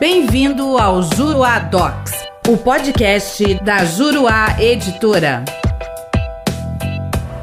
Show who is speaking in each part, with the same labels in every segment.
Speaker 1: Bem-vindo ao Juruá Docs, o podcast da Juruá Editora.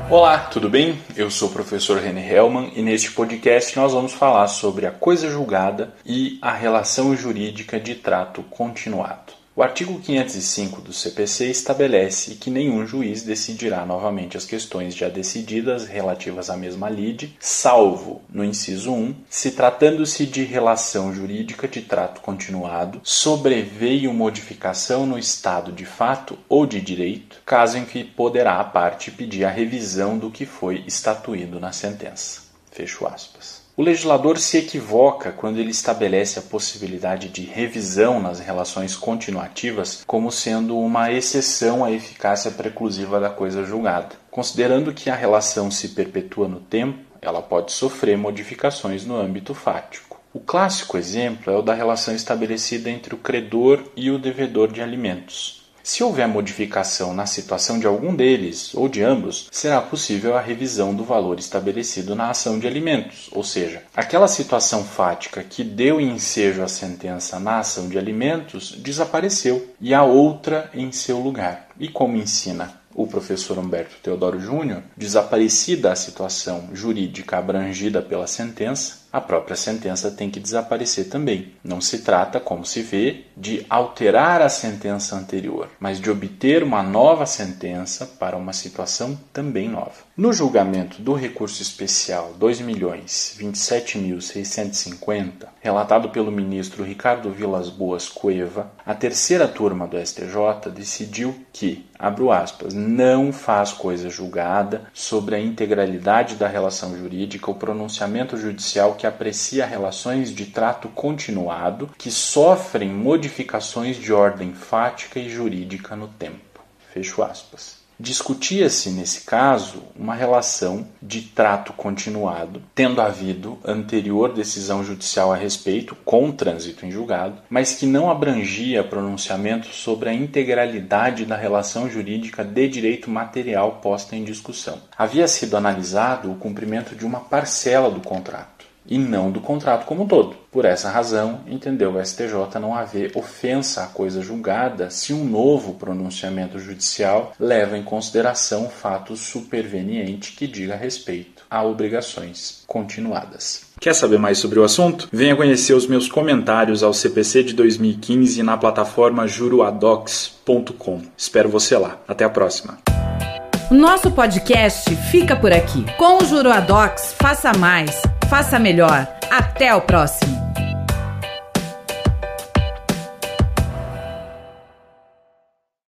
Speaker 2: Olá, tudo bem? Eu sou o professor René Hellman e neste podcast nós vamos falar sobre a coisa julgada e a relação jurídica de trato continuado. O artigo 505 do CPC estabelece que nenhum juiz decidirá novamente as questões já decididas relativas à mesma lide, salvo, no inciso 1, se tratando-se de relação jurídica de trato continuado, sobreveio modificação no estado de fato ou de direito, caso em que poderá a parte pedir a revisão do que foi estatuído na sentença. Fecho aspas. O legislador se equivoca quando ele estabelece a possibilidade de revisão nas relações continuativas como sendo uma exceção à eficácia preclusiva da coisa julgada. Considerando que a relação se perpetua no tempo, ela pode sofrer modificações no âmbito fático. O clássico exemplo é o da relação estabelecida entre o credor e o devedor de alimentos. Se houver modificação na situação de algum deles ou de ambos, será possível a revisão do valor estabelecido na ação de alimentos, ou seja, aquela situação fática que deu ensejo à sentença na ação de alimentos desapareceu e há outra em seu lugar. E como ensina o professor Humberto Teodoro Júnior, desaparecida a situação jurídica abrangida pela sentença, a própria sentença tem que desaparecer também. Não se trata, como se vê, de alterar a sentença anterior, mas de obter uma nova sentença para uma situação também nova. No julgamento do recurso especial 2.027.650, relatado pelo ministro Ricardo Vilas Boas Cueva, a terceira turma do STJ decidiu que, abro aspas, não faz coisa julgada sobre a integralidade da relação jurídica ou pronunciamento judicial que aprecia relações de trato continuado que sofrem modificações de ordem fática e jurídica no tempo. Fecho aspas. Discutia-se, nesse caso, uma relação de trato continuado, tendo havido anterior decisão judicial a respeito, com trânsito em julgado, mas que não abrangia pronunciamento sobre a integralidade da relação jurídica de direito material posta em discussão. Havia sido analisado o cumprimento de uma parcela do contrato e não do contrato como um todo. Por essa razão, entendeu o STJ não haver ofensa à coisa julgada se um novo pronunciamento judicial leva em consideração o fato superveniente que diga respeito a obrigações continuadas. Quer saber mais sobre o assunto? Venha conhecer os meus comentários ao CPC de 2015 na plataforma juruadocs.com. Espero você lá. Até a próxima.
Speaker 1: Nosso podcast fica por aqui. Com o Juruadocs, faça mais Faça melhor. Até o próximo.